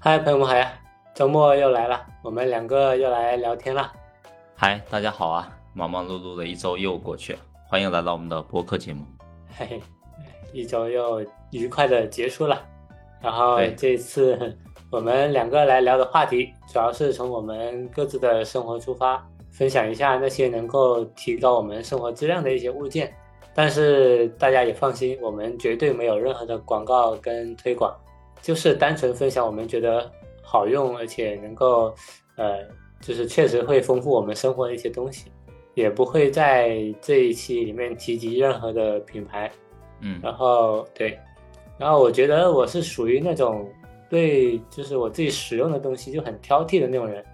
嗨，朋友们好呀！周末又来了，我们两个又来聊天了。嗨，大家好啊！忙忙碌碌的一周又过去了，欢迎来到我们的播客节目。嘿嘿，一周又愉快的结束了。然后这次 我们两个来聊的话题，主要是从我们各自的生活出发，分享一下那些能够提高我们生活质量的一些物件。但是大家也放心，我们绝对没有任何的广告跟推广。就是单纯分享我们觉得好用，而且能够，呃，就是确实会丰富我们生活的一些东西，也不会在这一期里面提及任何的品牌，嗯，然后对，然后我觉得我是属于那种对，就是我自己使用的东西就很挑剔的那种人，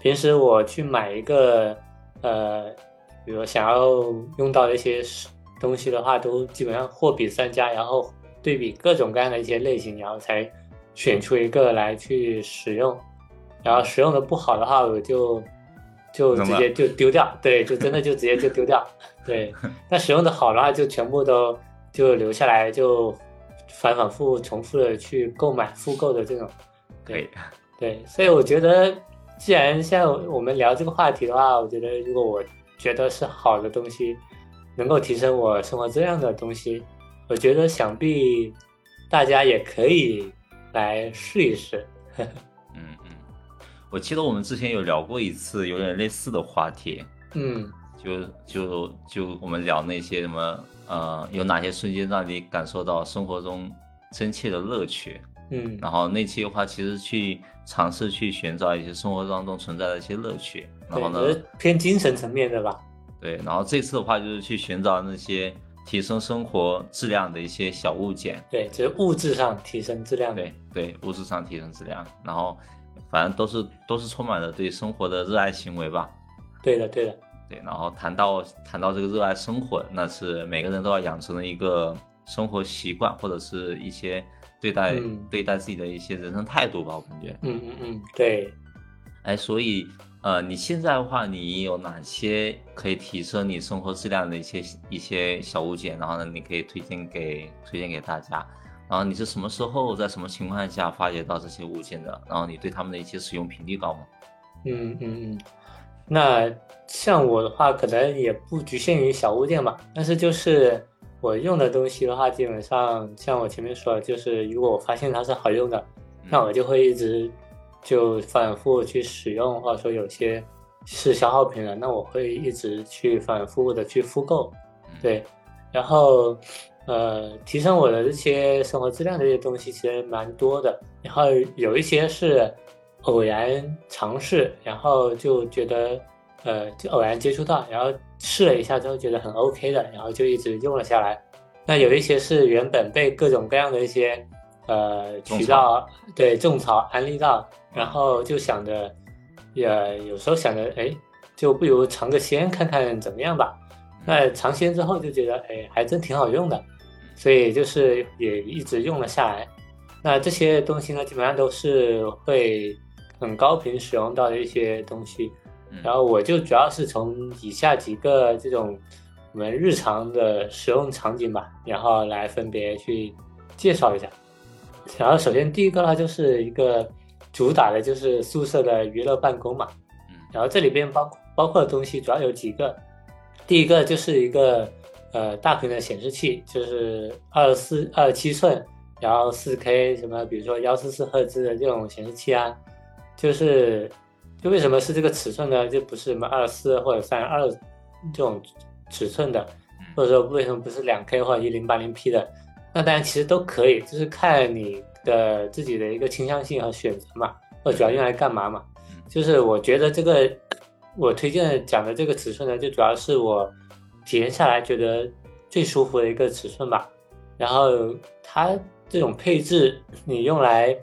平时我去买一个，呃，比如想要用到的一些东西的话，都基本上货比三家，然后。对比各种各样的一些类型，然后才选出一个来去使用，然后使用的不好的话，我就就直接就丢掉，对，就真的就直接就丢掉，对。那使用的好的话，就全部都就留下来，就反反复复重复的去购买复购的这种，对对。所以我觉得，既然现在我们聊这个话题的话，我觉得如果我觉得是好的东西，能够提升我生活质量的东西。我觉得想必大家也可以来试一试。嗯嗯，我记得我们之前有聊过一次有点类似的话题。嗯，就就就我们聊那些什么呃，有哪些瞬间让你感受到生活中真切的乐趣？嗯，然后那期的话，其实去尝试去寻找一些生活当中存在的一些乐趣。然后呢，偏精神层面的吧？对，然后这次的话就是去寻找那些。提升生活质量的一些小物件，对，就是物质上提升质量，对对，物质上提升质量，然后反正都是都是充满了对生活的热爱行为吧。对的，对的，对。然后谈到谈到这个热爱生活，那是每个人都要养成的一个生活习惯，或者是一些对待对待自己的一些人生态度吧，我感觉。嗯嗯嗯，对。哎，所以。呃，你现在的话，你有哪些可以提升你生活质量的一些一些小物件？然后呢，你可以推荐给推荐给大家。然后你是什么时候在什么情况下发掘到这些物件的？然后你对他们的一些使用频率高吗？嗯嗯嗯。那像我的话，可能也不局限于小物件吧。但是就是我用的东西的话，基本上像我前面说的，就是如果我发现它是好用的，那我就会一直。就反复去使用，或者说有些是消耗品了，那我会一直去反复的去复购，对，然后呃提升我的这些生活质量的这些东西其实蛮多的，然后有一些是偶然尝试，然后就觉得呃就偶然接触到，然后试了一下之后觉得很 OK 的，然后就一直用了下来。那有一些是原本被各种各样的一些呃渠道对种草安利到。然后就想着，也有时候想着，哎，就不如尝个鲜看看怎么样吧。那尝鲜之后就觉得，哎，还真挺好用的，所以就是也一直用了下来。那这些东西呢，基本上都是会很高频使用到的一些东西。然后我就主要是从以下几个这种我们日常的使用场景吧，然后来分别去介绍一下。然后首先第一个呢，就是一个。主打的就是宿舍的娱乐办公嘛，嗯，然后这里边包包括的东西主要有几个，第一个就是一个呃大屏的显示器，就是二四二七寸，然后四 K 什么，比如说幺四四赫兹的这种显示器啊，就是就为什么是这个尺寸呢？就不是什么二四或者三二这种尺寸的，或者说为什么不是两 K 或者一零八零 P 的？那当然其实都可以，就是看你。的自己的一个倾向性和选择嘛，或主要用来干嘛嘛？就是我觉得这个我推荐讲的这个尺寸呢，就主要是我体验下来觉得最舒服的一个尺寸吧。然后它这种配置，你用来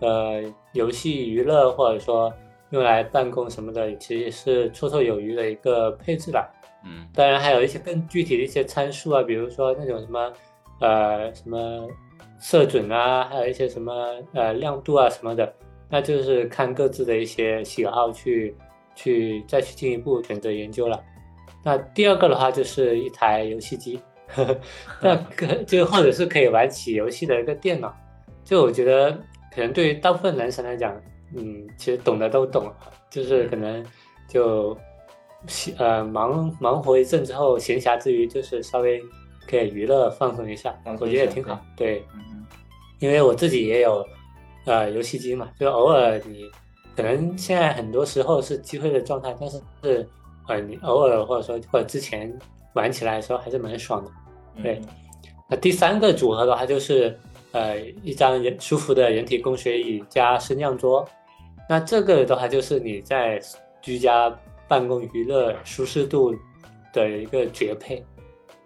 呃游戏娱乐或者说用来办公什么的，其实是绰绰有余的一个配置了。嗯，当然还有一些更具体的一些参数啊，比如说那种什么呃什么。色准啊，还有一些什么呃亮度啊什么的，那就是看各自的一些喜好去去再去进一步选择研究了。那第二个的话就是一台游戏机，那可就或者是可以玩起游戏的一个电脑。就我觉得可能对于大部分男生来讲，嗯，其实懂的都懂，就是可能就呃忙忙活一阵之后，闲暇之余就是稍微可以娱乐放松一下，我觉得也挺好。对，因为我自己也有呃游戏机嘛，就偶尔你可能现在很多时候是机会的状态，但是是呃你偶尔或者说或者之前玩起来的时候还是蛮爽的。对，那第三个组合的话就是。呃，一张人舒服的人体工学椅加升降桌，那这个的话就是你在居家办公娱乐舒适度的一个绝配。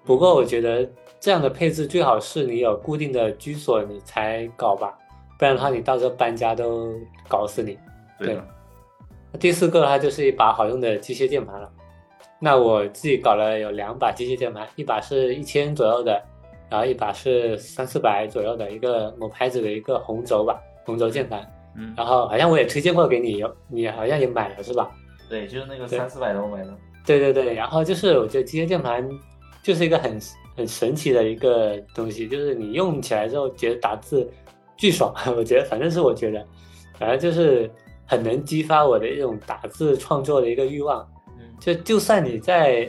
不过我觉得这样的配置最好是你有固定的居所你才搞吧，不然的话你到时候搬家都搞死你。对。第四个的话就是一把好用的机械键盘了。那我自己搞了有两把机械键盘，一把是一千左右的。然后一把是三四百左右的一个某牌子的一个红轴吧，红轴键盘。嗯。然后好像我也推荐过给你，有你好像也买了是吧？对，就是那个三四百的我买的。对对对，然后就是我觉得机械键盘就是一个很 很神奇的一个东西，就是你用起来之后觉得打字巨爽，我觉得反正是我觉得，反正就是很能激发我的一种打字创作的一个欲望。嗯。就就算你在。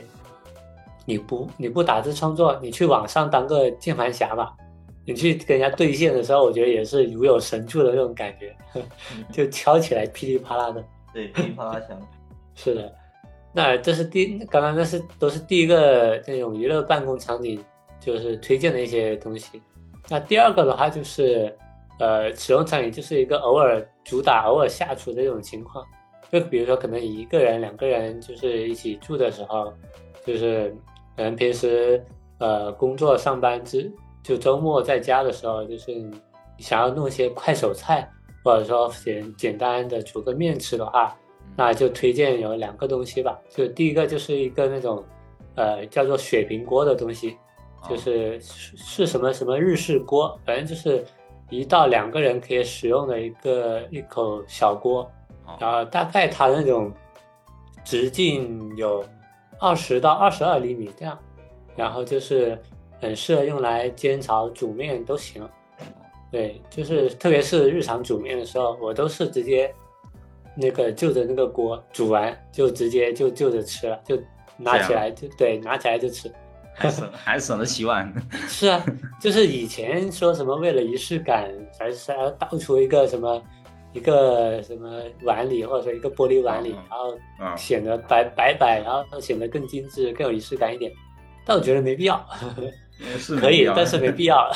你不你不打字创作，你去网上当个键盘侠吧。你去跟人家对线的时候，我觉得也是如有神助的那种感觉，就敲起来噼里啪啦的。对，噼里啪啦响。是的，那这是第刚刚那是都是第一个那种娱乐办公场景，就是推荐的一些东西。那第二个的话就是，呃，使用场景就是一个偶尔主打、偶尔下厨的这种情况。就比如说，可能一个人、两个人就是一起住的时候，就是。可能平时呃工作上班之就周末在家的时候，就是想要弄些快手菜，或者说简简单的煮个面吃的话，那就推荐有两个东西吧。就第一个就是一个那种呃叫做雪平锅的东西，就是是什么什么日式锅，反正就是一到两个人可以使用的一个一口小锅，然后大概它那种直径有。二十到二十二厘米这样，然后就是很适合用来煎炒煮面都行。对，就是特别是日常煮面的时候，我都是直接那个就着那个锅煮完就直接就就着吃了，就拿起来就对，拿起来就吃，还省还省得洗碗。是啊，就是以前说什么为了仪式感，还是要倒出一个什么。一个什么碗里，或者说一个玻璃碗里，然后显得白白白，然后显得更精致、更有仪式感一点。但我觉得没必要，可以，但是没必要。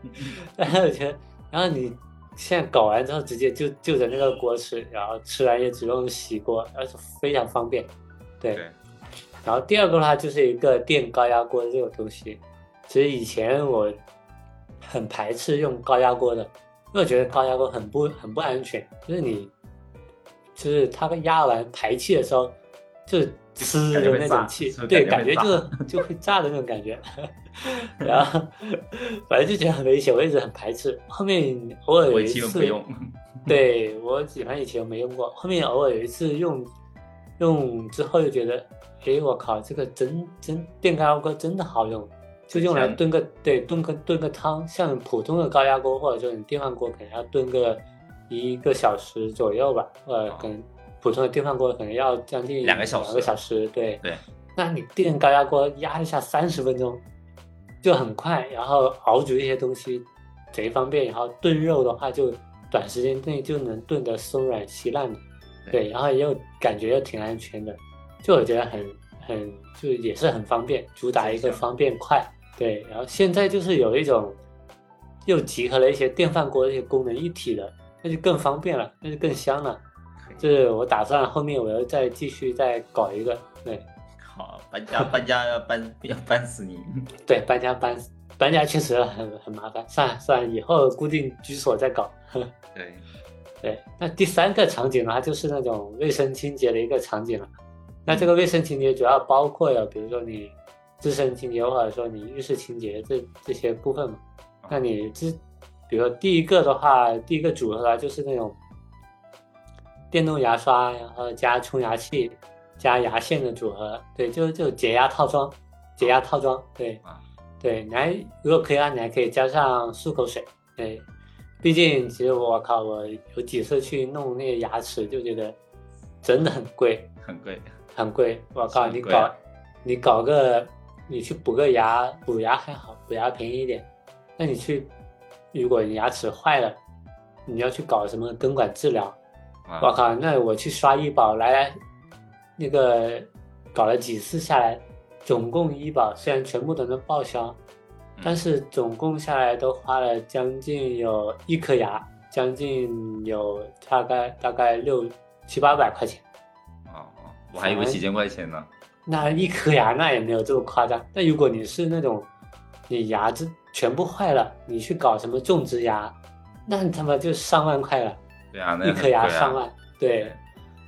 但是我觉得，然后你现在搞完之后，直接就就着那个锅吃，然后吃完也只用洗锅，而且非常方便。对。然后第二个的话，就是一个电高压锅这种东西。其实以前我很排斥用高压锅的。因为我觉得高压锅很不很不安全，就是你，就是它压完排气的时候，就呲的那种气，对，感觉就是就会炸的那种感觉。然后反正就觉得很危险，我一直很排斥。后面偶尔有一次用，对我反正以前没用过，后面偶尔有一次用，用之后就觉得，哎，我靠，这个真真电高压锅真的好用。就用来炖个对炖个炖个汤，像普通的高压锅或者说你电饭锅，可能要炖个一个小时左右吧。呃，可能普通的电饭锅可能要将近两个小时。两个小时，对对。那你电高压锅压一下三十分钟，就很快，然后熬煮一些东西贼方便，然后炖肉的话就短时间内就能炖得松软稀烂的。对，然后又感觉又挺安全的，就我觉得很很就也是很方便，主打一个方便快。对，然后现在就是有一种，又集合了一些电饭锅这些功能一体的，那就更方便了，那就更香了。就是我打算后面我要再继续再搞一个。对，好，搬家搬家要搬要搬死你。对，搬家搬搬家确实很很麻烦，算了算了，以后固定居所再搞。对，对，那第三个场景的话，就是那种卫生清洁的一个场景了。那这个卫生清洁主要包括有，比如说你。自身清洁或者说你浴室清洁这这些部分嘛，那你这，比如说第一个的话，第一个组合就是那种电动牙刷，然后加冲牙器加牙线的组合，对，就就解压套装，解压套装，对，对，你还如果可以的话，你还可以加上漱口水，对，毕竟其实我靠，我有几次去弄那个牙齿，就觉得真的很贵，很贵。很贵。我靠，你搞你搞个你去补个牙，补牙还好，补牙便宜一点。那你去，如果你牙齿坏了，你要去搞什么根管治疗，啊我靠，那我去刷医保来来，那个搞了几次下来，总共医保虽然全部都能报销，但是总共下来都花了将近有一颗牙，将近有大概大概六七八百块钱。哦哦，我还以为几千块钱呢。那一颗牙那也没有这么夸张。那如果你是那种你牙子全部坏了，你去搞什么种植牙，那他妈就上万块了。对啊，那一颗牙上万，对，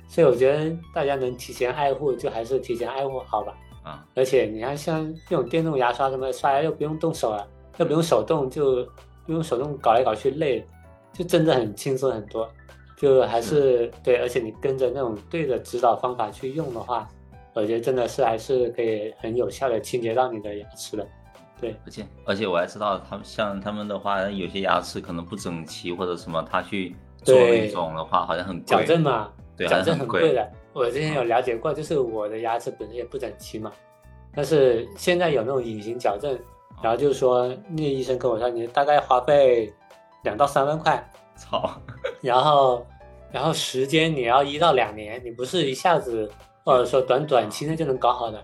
所以我觉得大家能提前爱护，就还是提前爱护好吧。啊，而且你看，像这种电动牙刷什么刷牙又不用动手了，又不用手动，就不用手动搞来搞去累，就真的很轻松很多。就还是对，而且你跟着那种对的指导方法去用的话，我觉得真的是还是可以很有效的清洁到你的牙齿的。对，而且而且我还知道他们像他们的话，有些牙齿可能不整齐或者什么，他去做对那种的话，好像很贵。矫正嘛，对，矫正很贵的。我之前有了解过，就是我的牙齿本身也不整齐嘛，但是现在有那种隐形矫正，然后就是说那个医生跟我说，你大概花费两到三万块，操，然后然后时间你要一到两年，你不是一下子或者说短短期内就能搞好的，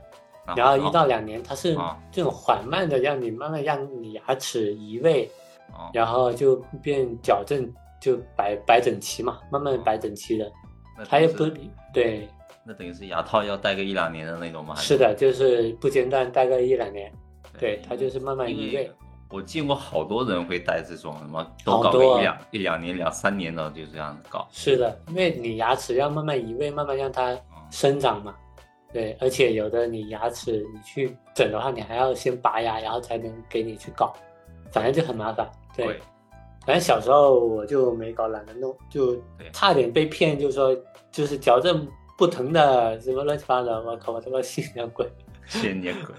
然后一到两年，它是啊这种缓慢的让你慢慢让你牙齿移位，哦，然后就变矫正，就摆摆整齐嘛，慢慢摆整齐的。那它也不对，那等于是牙套要戴个一两年的那种吗？是的，就是不间断戴个一两年，对，它就是慢慢移位。我见过好多人会戴这种什么，都搞个一两一两年、两三年的，就这样搞。是的，因为你牙齿要慢慢移位，慢慢让它嗯生长嘛。对，而且有的你牙齿你去整的话，你还要先拔牙，然后才能给你去搞，反正就很麻烦。对，对，反正小时候我就没搞，懒得弄，就差点被骗，就说就是矫正不疼的，什么乱七八糟，我靠，我他妈信了鬼。千年鬼。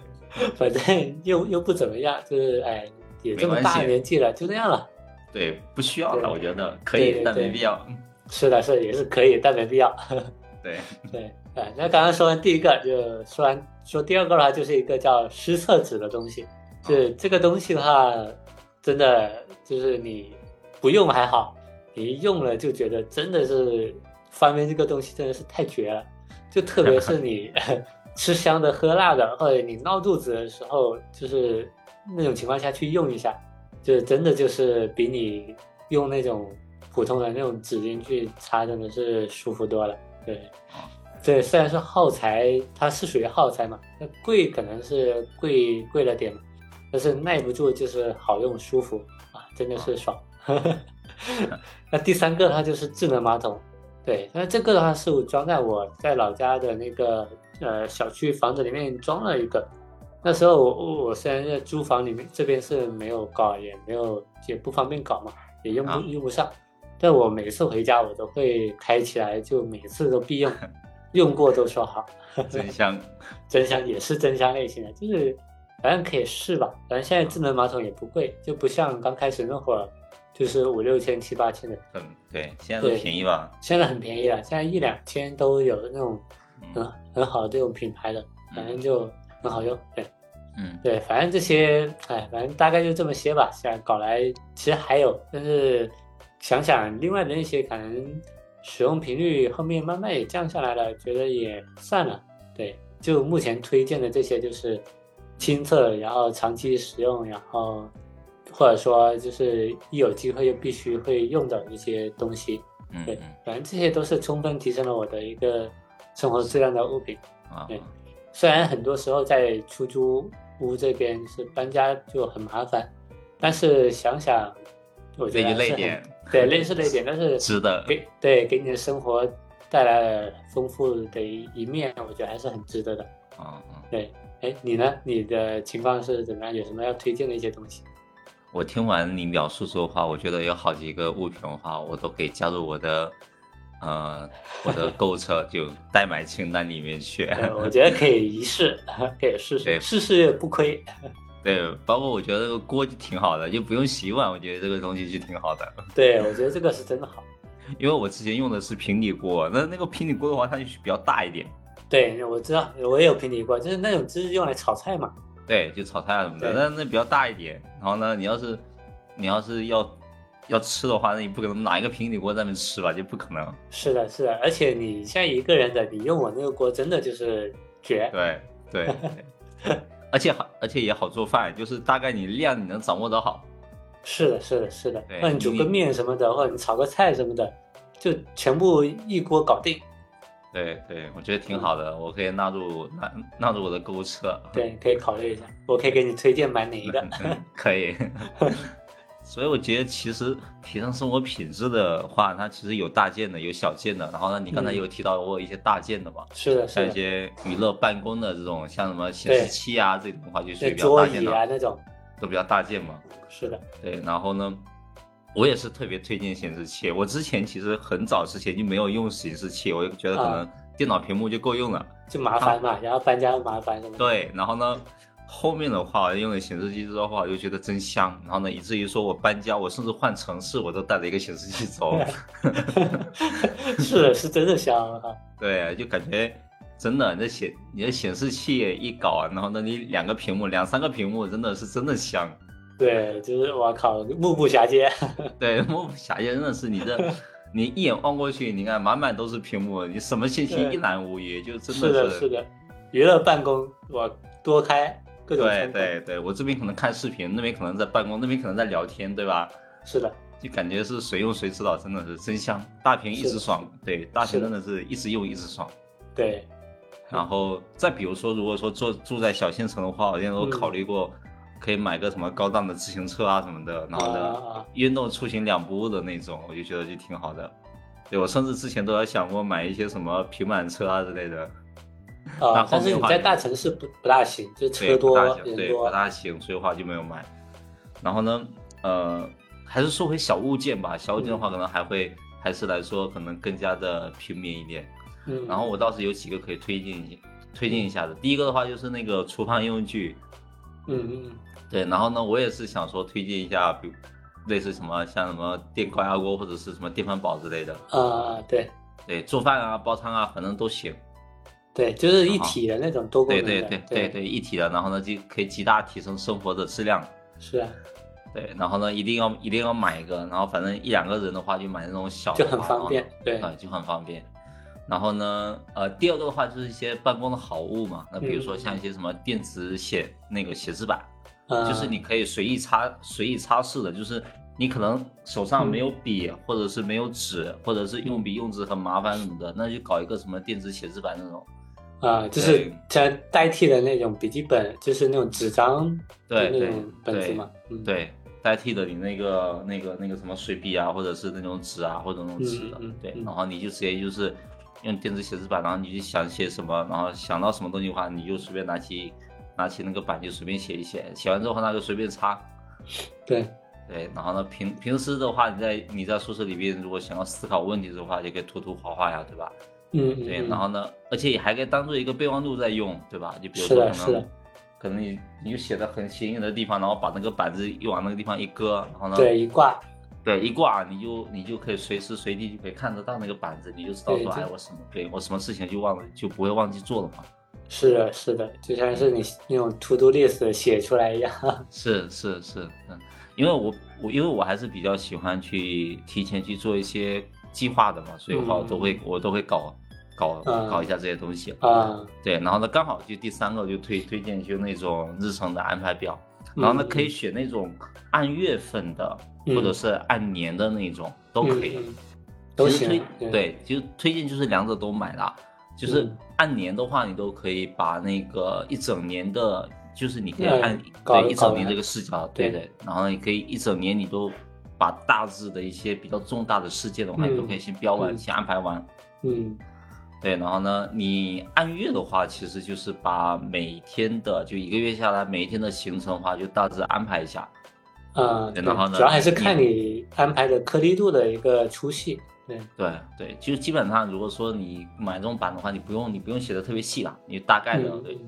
反正又又不怎么样，就是哎，也这么大年纪了，就这样了。对，不需要了，我觉得可以，但没必要。是的，是的也是可以，但没必要。对，对，哎，那刚刚说完第一个，就说完说第二个的话，就是一个叫湿厕纸的东西。就是这个东西的话，真的就是你不用还好，你一用了就觉得真的是方便这个东西真的是太绝了。就特别是你 吃香的喝辣的，或者你闹肚子的时候，就是那种情况下去用一下，就真的就是比你用那种普通的那种纸巾去擦，真的是舒服多了。对哦，对，虽然说耗材它是属于耗材嘛，那贵可能是贵贵了点，但是耐不住就是好用舒服啊，真的是爽。那第三个它就是智能马桶，对，那这个的话是我装在我在老家的那个呃小区房子里面装了一个。那时候我我虽然在租房里面这边是没有搞，也没有也不方便搞嘛，也用不、啊用不上。但我每次回家我都会开起来，就每次都必用，用过都说好。真香。真香也是真香类型的，就是反正可以试吧。反正现在智能马桶也不贵，就不像刚开始那会儿，就是五六千、七八千的，嗯，对，现在都便宜吧？现在很便宜了，现在一两千都有那种很嗯很好的这种品牌的，反正就很好用。对嗯，对，反正这些，哎，反正大概就这么些吧。现在搞来其实还有，但是想想另外的那些可能使用频率后面慢慢也降下来了，觉得也算了。对，就目前推荐的这些就是亲测，然后长期使用，然后或者说就是一有机会就必须会用的一些东西。对嗯对反正这些都是充分提升了我的一个生活质量的物品。啊，对虽然很多时候在出租屋这边是搬家就很麻烦，但是想想，我觉得累点，对，累是累点，但是 值得。给对给你的生活带来了丰富的一一面，我觉得还是很值得的。啊嗯，对，哎，你呢？你的情况是怎么样？有什么要推荐的一些东西？我听完你描述之后的话，我觉得有好几个物品的话，我都可以加入我的呃我的 购物车就代买清单里面去。呃我 觉得可以一试，可以试试，试试试不亏。对，包括我觉得这个锅就挺好的，就不用洗碗，我觉得这个东西就挺好的。对，我觉得这个是真的好。因为我之前用的是平底锅，那那个平底锅的话，它就比较大一点。对，我知道，我也有平底锅，就是那种就是用来炒菜嘛。对，就炒菜什么的，那那比较大一点。然后呢，你要是你要是要要吃的话，那你不可能拿一个平底锅在那边吃吧？就不可能。是的，是的，而且你现在一个人的，你用我那个锅真的就是绝。对对。而且好，而且也好做饭，就是大概你量你能掌握得好。是的，是的，是的。那你煮个面什么的，或者你炒个菜什么的，就全部一锅搞定。对对，我觉得挺好的，我可以纳入纳纳入我的购物车。对，可以考虑一下，我可以给你推荐买哪一个。可以。所以我觉得其实提升生活品质的话，它其实有大件的，有小件的。然后呢，你刚才有提到过一些大件的嘛？是的，像一些娱乐办公的这种，像什么显示器啊这种的话，就属于比较大件的。啊那种都比较大件嘛。是的。对，然后呢，我也是特别推荐显示器。我之前其实很早之前就没有用显示器，我就觉得可能电脑屏幕就够用了。就麻烦嘛，然后搬家麻烦什么。对，然后呢？后面的话用了显示器之后的话，我就觉得真香。然后呢，以至于说我搬家，我甚至换城市，我都带着一个显示器走。是是真的香哈。对，就感觉真的，那显你的显示器一搞，然后呢，你两个屏幕、两三个屏幕，真的是真的香。对，就是我靠，目不暇接。对，目不暇接，真的是你这，你一眼望过去，你看满满都是屏幕，你什么信息一览无余，就真的是。是的，是的。娱乐办公，我多开各种。对对对，我这边可能看视频，那边可能在办公，那边可能在聊天，对吧？是的，就感觉是谁用谁知道，真的是真香，大屏一直爽，对，大屏真的是一直用一直爽。对，然后再比如说，如果说住住在小县城的话，我现在都考虑过，可以买个什么高档的自行车啊什么的，然后呢，运动出行两不误的那种，我就觉得就挺好的。对我甚至之前都有想过买一些什么平板车啊之类的。啊，但是你在大城市不不大行，就车多人多，不大行，所以话就没有买。然后呢，呃，还是说回小物件吧。小物件的话，可能还会还是来说，可能更加的平民一点。嗯。然后我倒是有几个可以推荐一推荐一下的。第一个的话就是那个厨房用具。嗯嗯。对，然后呢，我也是想说推荐一下，比如类似什么像什么电高压锅或者是什么电饭煲之类的。啊，对。对，做饭啊，煲汤啊，反正都行。对，就是一体的那种多功能对对对对对，一体的，然后呢就可以极大提升生活的质量。是啊。对，然后呢一定要一定要买一个，然后反正一两个人的话就买那种小的，就很方便。对，就很方便。然后呢，呃，第二个的话就是一些办公的好物嘛，那比如说像一些什么电子写那个写字板，就是你可以随意擦随意擦拭的，就是你可能手上没有笔，或者是没有纸，或者是用笔用纸很麻烦什么的，那就搞一个什么电子写字板那种。啊，就是像代替的那种笔记本，就是那种纸张对那种本子嘛，对，代替的你那个那个那个什么水笔啊，或者是那种纸啊，或者那种纸的，对，然后你就直接就是用电子写字板，然后你就想写什么，然后想到什么东西的话，你就随便拿起拿起那个板就随便写一写，写完之后那就随便擦，对对，然后呢平平时的话，你在你在宿舍里边如果想要思考问题的话，就可以涂涂画画呀，对吧？嗯，对，然后呢，而且也还可以当做一个备忘录在用，对吧？就比如说可能，可能你你就写的很显眼的地方，然后把那个板子一往那个地方一搁，然后呢，对，一挂，对，一挂，你就你就可以随时随地就可以看得到那个板子，你就知道说，哎，我什么，对我什么事情就忘了，就不会忘记做了嘛。是的，是的，就像是你那种 to do list 写出来一样。是是是，嗯，因为我我因为我还是比较喜欢去提前去做一些计划的嘛，所以话我都会我都会搞。搞搞一下这些东西啊，对，然后呢，刚好就第三个就推推荐就那种日程的安排表，然后呢可以选那种按月份的或者是按年的那种都可以，都行。对，就推荐就是两者都买了，就是按年的话，你都可以把那个一整年的，就是你可以按对一整年这个视角，对对，然后你可以一整年你都把大致的一些比较重大的事件的话，你都可以先标完，先安排完，嗯。对，然后呢，你按月的话，其实就是把每天的就一个月下来每一天的行程的话，就大致安排一下。嗯，然后呢，主要还是看你安排的颗粒度的一个粗细。对对对，就基本上如果说你买这种板的话，你不用你不用写的特别细了，你大概的对，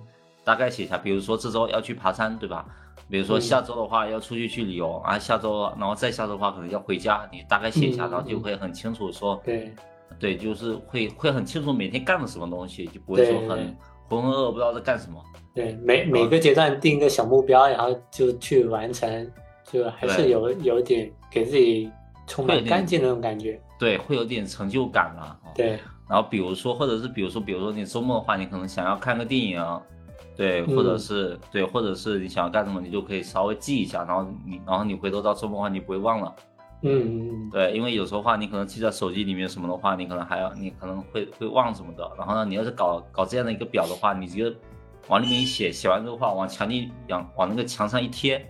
大概写一下。比如说这周要去爬山，对吧？比如说嗯下周的话要出去去旅游啊，下周然后再下周的话可能要回家，你大概写一下，嗯然后就会很清楚说，对对，就是会会很清楚每天干了什么东西，就不会说很浑浑噩噩不知道在干什么。对，每每个阶段定一个小目标，然后就去完成，就还是对有有点给自己充满干净那种感觉。对，会有点成就感了。哦对，然后比如说，或者是比如说，比如说你周末的话，你可能想要看个电影，对，或者嗯是对，或者是你想要干什么，你就可以稍微记一下，然后你然后你回头到周末的话，你不会忘了。嗯对，因为有时候话，你可能记在手机里面什么的话，你可能还要你可能会会忘什么的。然后呢，你要是搞搞这样的一个表的话，你直接往里面一写，写完之后的话，往墙里往往那个墙上一贴，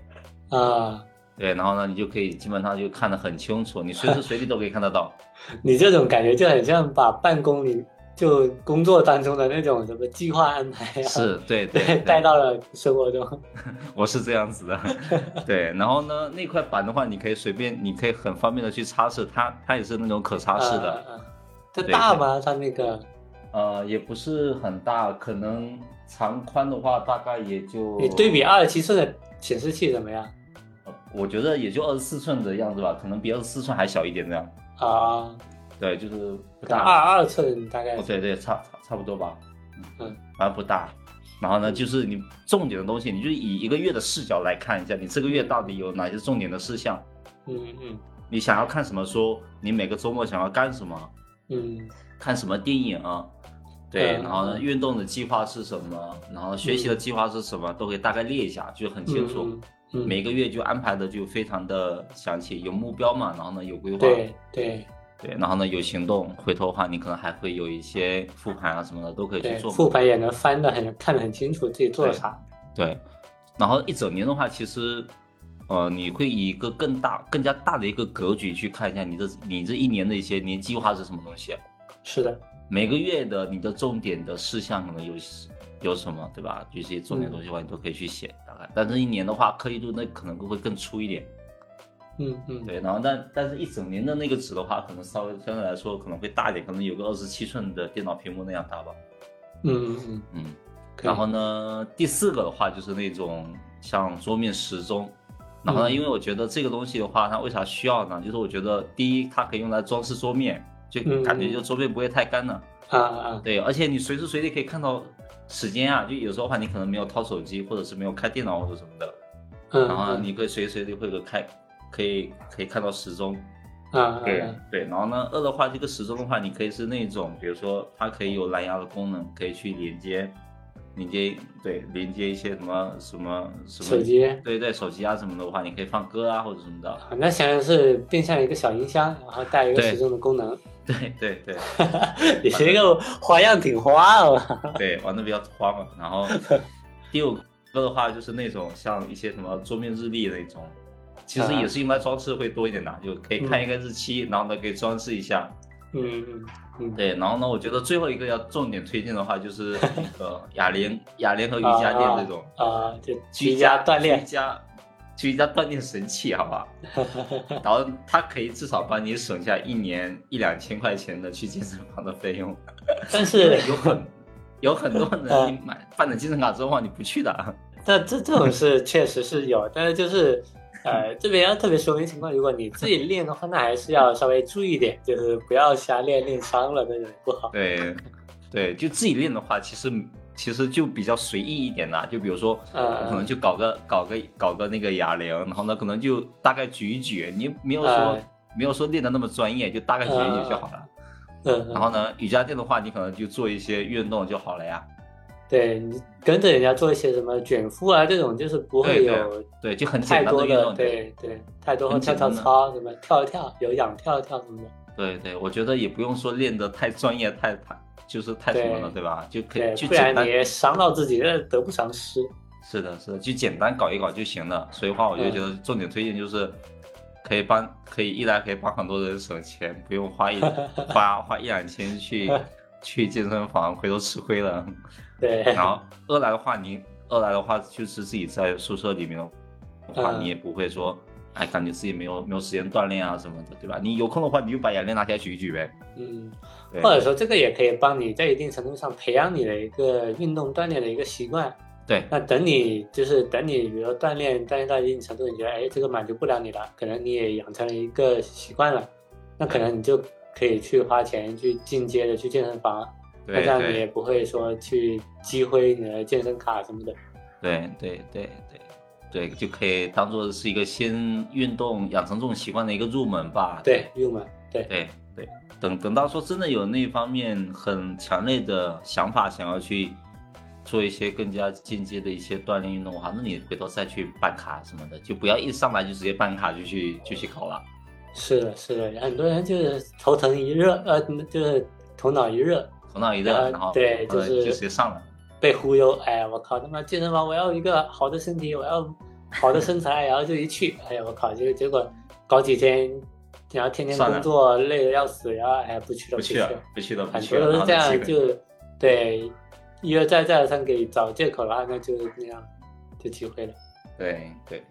啊，对，然后呢，你就可以基本上就看得很清楚，你随时随地都可以看得到。你这种感觉就很像把办公里就工作当中的那种什么计划安排啊，是，对对 对，带到了生活中。我是这样子的，对。然后呢，那块板的话，你可以随便，你可以很方便的去擦拭，它它也是那种可擦拭的，它，大吗？它那个呃，也不是很大，可能长宽的话大概也就你对比，二十七寸的显示器怎么样？呃我觉得也就二十四寸的样子吧，可能比二十四寸还小一点这样。啊，对，就是不大。二二寸大概哦，对对，差差差不多吧。嗯，反正不大。然后呢，就是你重点的东西，你就以一个月的视角来看一下，你这个月到底有哪些重点的事项。嗯嗯你想要看什么书？你每个周末想要干什么？嗯看什么电影？对，嗯然后呢，运动的计划是什么？然后学习的计划是什么？都可以大概列一下，就很清楚。嗯嗯，每个月就安排的就非常的详细，有目标嘛，然后呢有规划，对对对然后呢有行动。回头的话，你可能还会有一些复盘啊什么的，都可以去，做。复盘也能翻的很看得很清楚自己做了啥。对，然后一整年的话，其实，呃，你会以一个更大、更加大的一个格局去看一下你这你这一年的一些年计划是什么东西。是的，每个月的你的重点的事项可能有有什么，对吧？就这些重点嗯东西的话，你都可以去写大概。但是一年的话，颗粒度那可能会更粗一点。嗯嗯对，然后但但是一整年的那个纸的话，可能稍微相对来说可能会大一点，可能有个二十七寸的电脑屏幕那样大吧。嗯嗯嗯，嗯。然后呢，第四个的话就是那种像桌面时钟。然后呢，嗯因为我觉得这个东西的话，它为啥需要呢？就是我觉得第一，它可以用来装饰桌面，就嗯感觉就周边不会太干了。啊啊对，而且你随时随地可以看到时间啊，就有时候的话你可能没有掏手机，或者是没有开电脑或者什么的，嗯，然后你可以随时随地会有个开，可以可以看到时钟。啊对啊对，然后呢，二的话，这个时钟的话，你可以是那种，比如说它可以有蓝牙的功能，可以去连接，连接对连接一些什么什么什么手机对对手机啊什么的话，你可以放歌啊或者什么的。啊，那显然是变相一个小音箱，然后带一个时钟的功能。对对对 你这个花样挺花哦。对，玩的比较花嘛。然后 第五个的话就是那种像一些什么桌面日历那种，其实也是用来装饰会多一点的，就可以看一个日期，然后呢可以装饰一下。嗯嗯嗯，对，然后呢，我觉得最后一个要重点推荐的话，就是那个哑铃、哑铃和瑜伽垫这种啊，就居居家锻居炼。家居家锻炼神器，好吧？然后它可以至少帮你省下一年一两千块钱的去健身房的费用，但是，有很有很多人买办了健身卡之后，你不去的。但这这种是确实是有，但是就是。呃，这边要特别说明情况，如果你自己练的话，那还是要稍微注意点，就是不要瞎练，练伤了那种不好。对，对，就自己练的话，其实其实就比较随意一点啦。就比如说，可能就搞个搞个搞个那个哑铃，然后呢，可能就大概举一举，你没有说、嗯没有说练的那么专业，就大概举一举就好了。嗯，然后呢，瑜伽垫的话，你可能就做一些运动就好了呀。对你跟着人家做一些什么卷腹啊这种，就是不会对有对，就很太简单多的运动。对对太多很跳跳操什么跳一跳有氧跳一跳什么的，对对，我觉得也不用说练得太专业，太太就是太什么了，对对吧？就可以对，就简单。不然你伤到自己，那得不偿失。是的，是的，就简单搞一搞就行了。所以话，我就嗯觉得重点推荐就是，可以帮，可以一来可以帮很多人省钱，不用花一 花花一两千去 去健身房，回头吃亏了。对，然后二来的话，你二来的话就是自己在宿舍里面的话，嗯你也不会说，哎，感觉自己没有没有时间锻炼啊什么的，对吧？你有空的话，你就把哑铃拿起来举一举呗。嗯，或者说这个也可以帮你在一定程度上培养你的一个运动锻炼的一个习惯。对，那等你就是等你，比如说锻炼锻炼到一定程度，你觉得哎这个满足不了你了，可能你也养成了一个习惯了，那可能你就可以去花钱去进阶的去健身房，那这样你也不会说去积灰你的健身卡什么的。对对对对对，就可以当做是一个先运动养成这种习惯的一个入门吧。对，入门，对对对，等等到说真的有那方面很强烈的想法，想要去做一些更加进阶的一些锻炼运动的话，那你回头再去办卡什么的，就不要一上来就直接办卡就去就去搞了。是的，是的，很多人就是头疼一热，呃，就是头脑一热，头脑一热，呃然后对呃就是就直接上了。被忽悠，哎呀，我靠，他妈健身房我要一个好的身体，我要好的身材，然后就一去，哎呀，我靠，结结果搞几天，然后天天工作累得要死，然后哎不去了，不去了，不去了，不很去了，然后多都是这样，就对一而再再而三给找借口的话，那就那样就体会了。对对，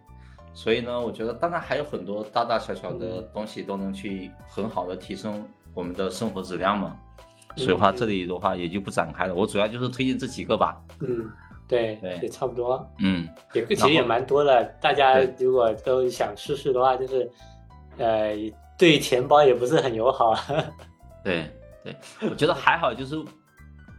所以呢，我觉得当然还有很多大大小小的嗯东西都能去很好的提升我们的生活质量嘛。所以的话，嗯这里的话也就不展开了。我主要就是推荐这几个吧。嗯，对，对也差不多，嗯，也其实也蛮多的。大家如果都想试试的话，就是呃，对钱包也不是很友好啊。对对，我觉得还好，就是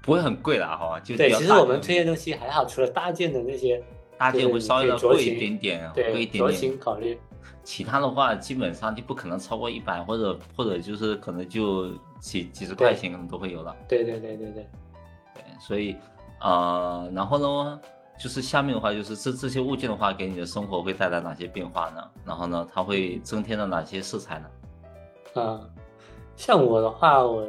不会很贵啦，哈，就对，其实我们推荐东西还好，除了大件的那些，大件会稍微的贵一点点，贵对，酌一点点。酌情考虑。其他的话，基本上就不可能超过一百，或者或者就是可能就几几十块钱可能都会有了。对对对对对，对，所以呃，然后呢，就是下面的话就是这这些物件的话，给你的生活会带来哪些变化呢？然后呢，它会增添了哪些色彩呢？啊、像我的话，我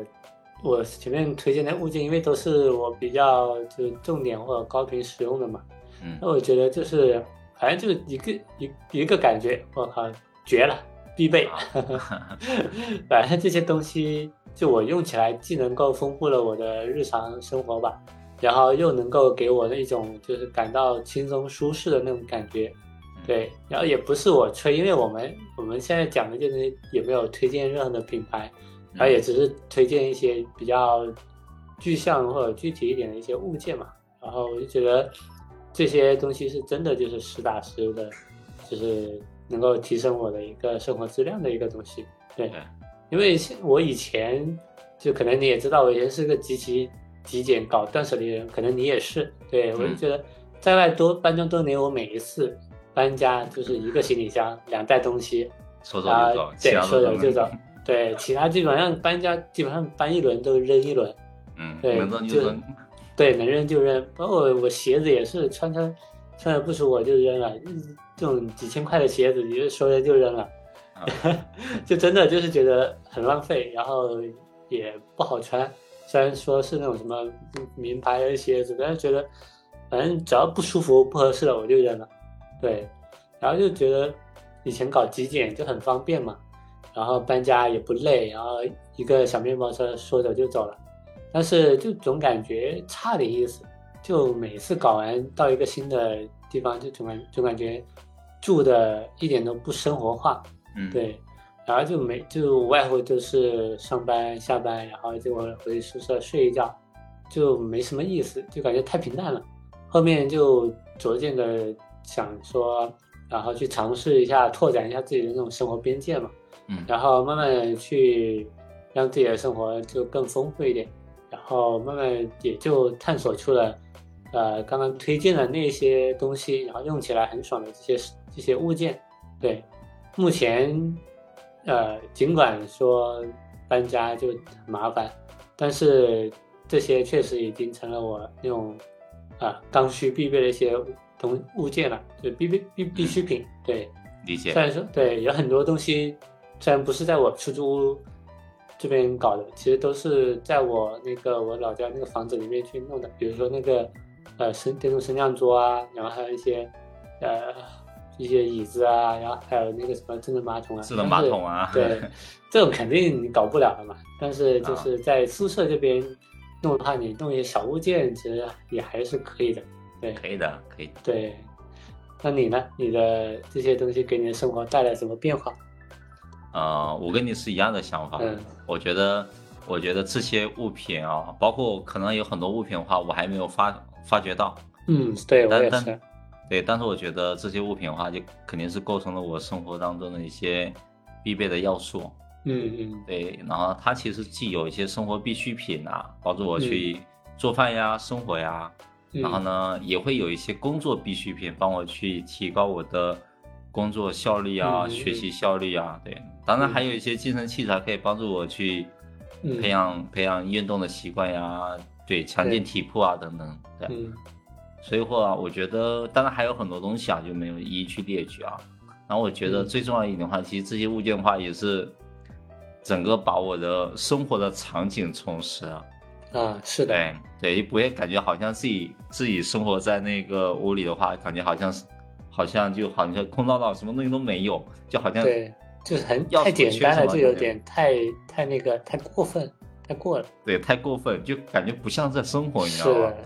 我前面推荐的物件，因为都是我比较就是重点或者高频使用的嘛，嗯那我觉得就是反正就是一个一一个感觉，我靠，绝了，必备。反正这些东西，就我用起来既能够丰富了我的日常生活吧，然后又能够给我的一种就是感到轻松舒适的那种感觉。对，然后也不是我吹，因为我们我们现在讲的就是也没有推荐任何的品牌，然后也只是推荐一些比较具象或者具体一点的一些物件嘛。然后我就觉得这些东西是真的就是实打实的，就是能够提升我的一个生活质量的一个东西。对，对因为现我以前就可能你也知道，我以前是个极其极简搞断舍离的人，可能你也是。对我就嗯觉得在外多搬砖多年，我每一次搬家就是一个行李箱两袋东西，说走啊就走，，其对，他说走就走。对，其他基本上搬家基本上搬一轮都扔一轮，嗯，对能就。对，能扔就扔。包括我鞋子也是穿穿穿的不舒服我就扔了，嗯这种几千块的鞋子，你就说扔就扔了，啊 就真的就是觉得很浪费，然后也不好穿。虽然说是那种什么名牌的鞋子，但是觉得反正只要不舒服不合适的我就扔了。对，然后就觉得以前搞极简就很方便嘛，然后搬家也不累，然后一个小面包车说走就走了。但是就总感觉差点意思，就每次搞完到一个新的地方，就总感总感觉住的一点都不生活化，嗯，对，然后就没就无外乎就是上班下班，然后结果回宿舍睡一觉，就没什么意思，就感觉太平淡了。后面就逐渐的想说，然后去尝试一下拓展一下自己的那种生活边界嘛，嗯然后慢慢地去让自己的生活就更丰富一点，然后慢慢也就探索出了，呃，刚刚推荐的那些东西，然后用起来很爽的这些这些物件。对，目前，呃，尽管说搬家就很麻烦，但是这些确实已经成了我那种啊、刚需必备的一些东物件了，就必备必必需品。对，理解虽。然说对，有很多东西虽然不是在我出租屋这边搞的，其实都是在我那个我老家那个房子里面去弄的，比如说那个呃升电动升降桌啊，然后还有一些呃一些椅子啊，然后还有那个什么智能马桶啊，智能马桶啊，对，这种肯定你搞不了的嘛。但是啊就是在宿舍这边弄的话，你弄一些小物件，其实也还是可以的。对可以的，可以的。对，那你呢？你的这些东西给你的生活带来什么变化？呃，我跟你是一样的想法。嗯我觉得，我觉得这些物品啊，包括可能有很多物品的话，我还没有发发觉到，嗯，对我也是。对，但是我觉得这些物品的话，就肯定是构成了我生活当中的一些必备的要素。嗯嗯。对，然后它其实既有一些生活必需品啊，帮助我去做饭呀、生活呀，嗯，然后呢，也会有一些工作必需品，帮我去提高我的工作效率啊、嗯学习效率啊。对，当然还有一些健身器材可以帮助我去嗯。培养、培养运动的习惯呀，对，强健体魄啊等等。对，嗯所以话，我觉得当然还有很多东西啊，就没有一一去列举啊。然后我觉得嗯最重要一点的话，其实这些物件的话，也是整个把我的生活的场景充实了。啊，是的，对对，不会感觉好像自己自己生活在那个屋里的话，感觉好像是好像就好像空荡荡，什么东西都没有，就好像对，就是很太简单了，就有点太太那个太过分，太过了。对太过分，就感觉不像在生活，你知是道吗的？，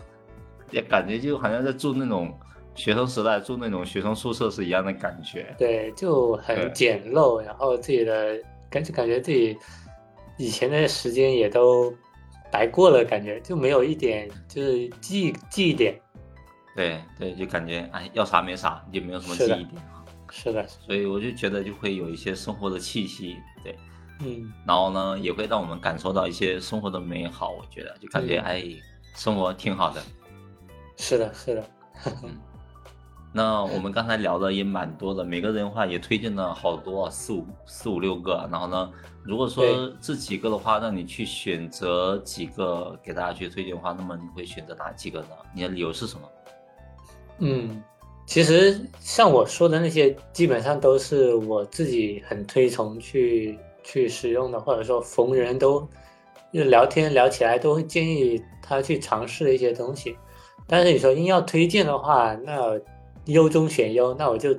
也感觉就好像在住那种学生时代住那种学生宿舍是一样的感觉。对，就很简陋，然后自己的感觉感觉自己以前的时间也都白过了，感觉就没有一点就是记忆记忆点。对对，就感觉哎要啥没啥，就没有什么记忆点啊。是的，所以我就觉得就会有一些生活的气息，对，嗯然后呢也会让我们感受到一些生活的美好。我觉得就感觉、嗯哎，生活挺好的。是的，是的，那我们刚才聊的也蛮多的，每个人的话也推荐了好多啊，四五四五六个。然后呢，如果说这几个的话，让你去选择几个给大家去推荐的话，那么你会选择哪几个呢？你的理由是什么？嗯，其实像我说的那些，基本上都是我自己很推崇去去使用的，或者说逢人都就聊天聊起来都会建议他去尝试的一些东西。但是你说硬要推荐的话，那优中选优，那我就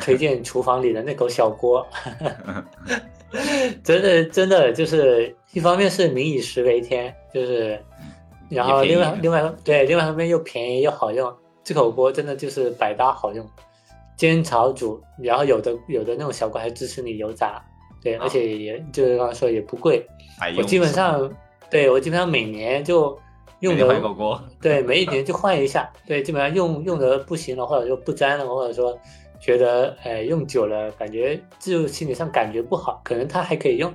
推荐厨房里的那口小锅。真的真的就是一方面是民以食为天，就是，然后另外另外对另外一方面又便宜又好用，这口锅真的就是百搭好用，煎炒煮，然后有的有的那种小锅还支持你油炸，对，啊。而且也就是刚刚说也不贵，我基本上对我基本上每年就用的个锅，对，每一年就换一下，对，基本上用用的不行了，或者说不粘了，或者说觉得哎用久了感觉就心理上感觉不好，可能它还可以用，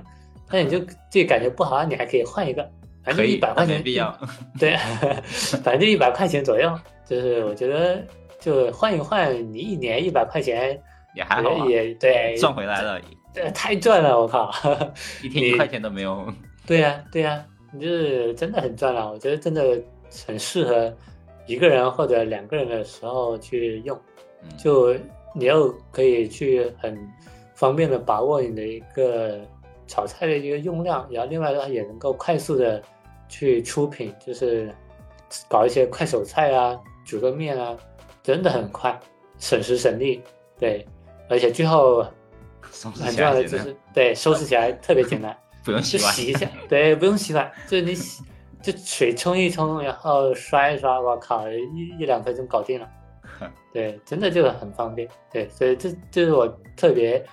那你就自己感觉不好，你还可以换一个，反正一百块钱，没必要。对，反正就一百块钱左右，就是我觉得就换一换，你一年一百块钱也还好啊，也也对，赚回来了，对太赚了，我靠，一天一块钱都没有。对呀、对呀、你就是真的很赚了，我觉得真的很适合一个人或者两个人的时候去用，嗯就你又可以去很方便的把握你的一个炒菜的一个用量，然后另外的话也能够快速的去出品，就是搞一些快手菜啊，煮个面啊，真的很快，省时省力，对，而且最后很重要的就是对收拾起来特别简单。不用洗洗一下，对，不用洗碗，就是你洗，就水冲一冲，然后刷一刷，我靠，一一两分钟搞定了。对，真的就很方便。对，所以这这是我特别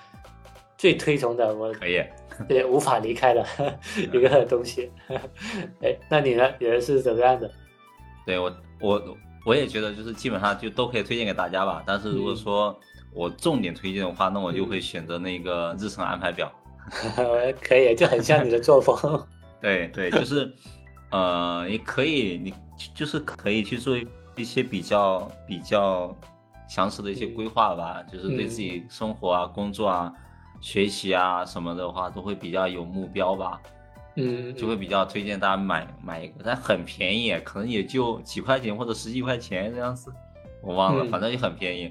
最推崇的，我可以，对无法离开的 一个东西。哎，那你呢？你的是怎么样的？对我我我也觉得就是基本上就都可以推荐给大家吧。但是如果嗯说我重点推荐的话，那我就会选择那个日程安排表。可以，就很像你的作风。对对，就是呃，也可以，你就是可以去做一些比较比较详实的一些规划吧，就是对自己生活啊、工作啊、学习啊什么的话，都会比较有目标吧。嗯，就会比较推荐大家买买一个，但很便宜，可能也就几块钱或者十几块钱这样子，我忘了，嗯反正就很便宜。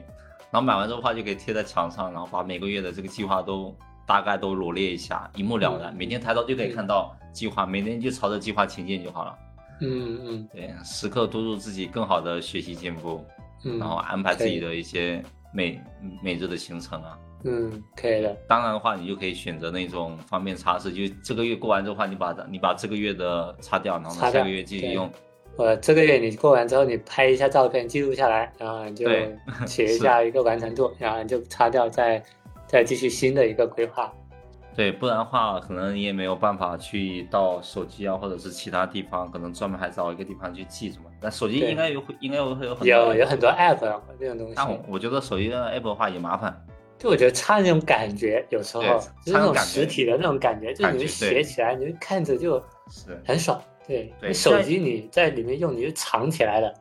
然后买完之后的话，就可以贴在墙上，然后把每个月的这个计划都大概都罗列一下，一目了然。嗯每天抬头就可以看到计划，每天就朝着计划前进就好了。嗯嗯对，时刻督促自己更好的学习进步，嗯，然后安排自己的一些每每日的行程啊。嗯，可以的。当然的话，你就可以选择那种方便擦拭，就这个月过完之后的话，你把你把这个月的擦掉，然后呢下个月继续用。我这个月你过完之后，你拍一下照片记录下来，然后你就写一下一个完成度，然后你就擦掉，再再继续新的一个规划。对，不然的话，可能你也没有办法去到手机啊，或者是其他地方，可能专门还找一个地方去记什么。那手机应该有会，应该有会有很多有有很多 app 啊这种东西但我，我觉得手机的 app 的话也麻烦。就我觉得差那种感觉，有时候就是那种实体的那种感觉，就你感觉写对起来，你就看着就是很爽。对，对你手机你在里面用，你就藏起来了。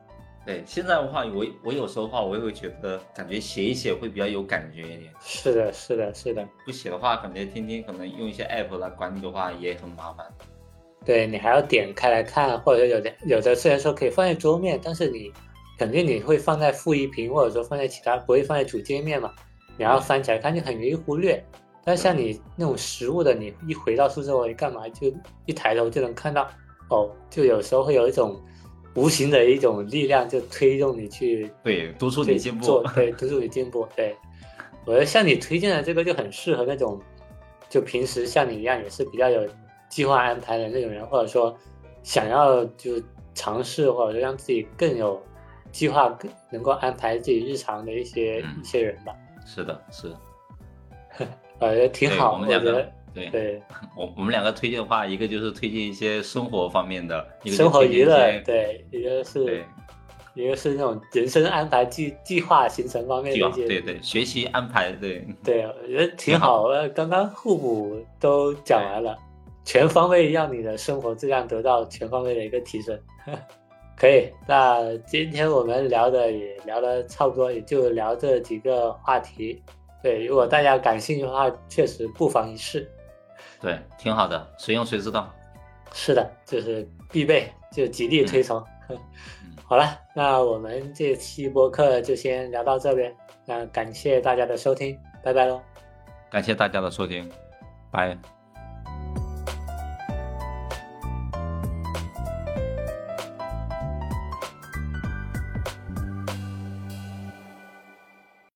对，现在的话，我我有时候的话，我也会觉得感觉写一写会比较有感觉一点。是的，是的，是的。不写的话，感觉天天可能用一些 app 来管理的话也很麻烦。对你还要点开来看，或者有的有的虽然说可以放在桌面，但是你肯定你会放在负一屏，或者说放在其他，不会放在主界面嘛。你要翻起来看就很容易忽略。但像你那种实物的，你一回到宿舍或者干嘛，就一抬头就能看到，哦，就有时候会有一种无形的一种力量，就推动你去对，督促你进步。对，督促你进步。对，我觉得像你推荐的这个就很适合那种，就平时像你一样也是比较有计划安排的那种人，或者说想要就尝试或者说让自己更有计划，更能够安排自己日常的一些、嗯一些人吧。是的，是的。我觉得挺对好，我们两个觉得对对 我我们两个推荐的话，一个就是推荐一些生活方面的，一个生活娱乐，对，一个是对一个是那种人生安排计计划行程方面计的一些对对，学习安排对对，我觉得挺挺好好。呃，刚刚互补都讲完了，全方位让你的生活质量得到全方位的一个提升。可以，那今天我们聊的也聊的差不多，也就聊这几个话题。对，如果大家感兴趣的话，确实不妨一试。对，挺好的，谁用谁知道。是的，就是必备，就极力推崇。好了，那我们这期播客就先聊到这边。那感谢大家的收听，拜拜喽。感谢大家的收听，拜。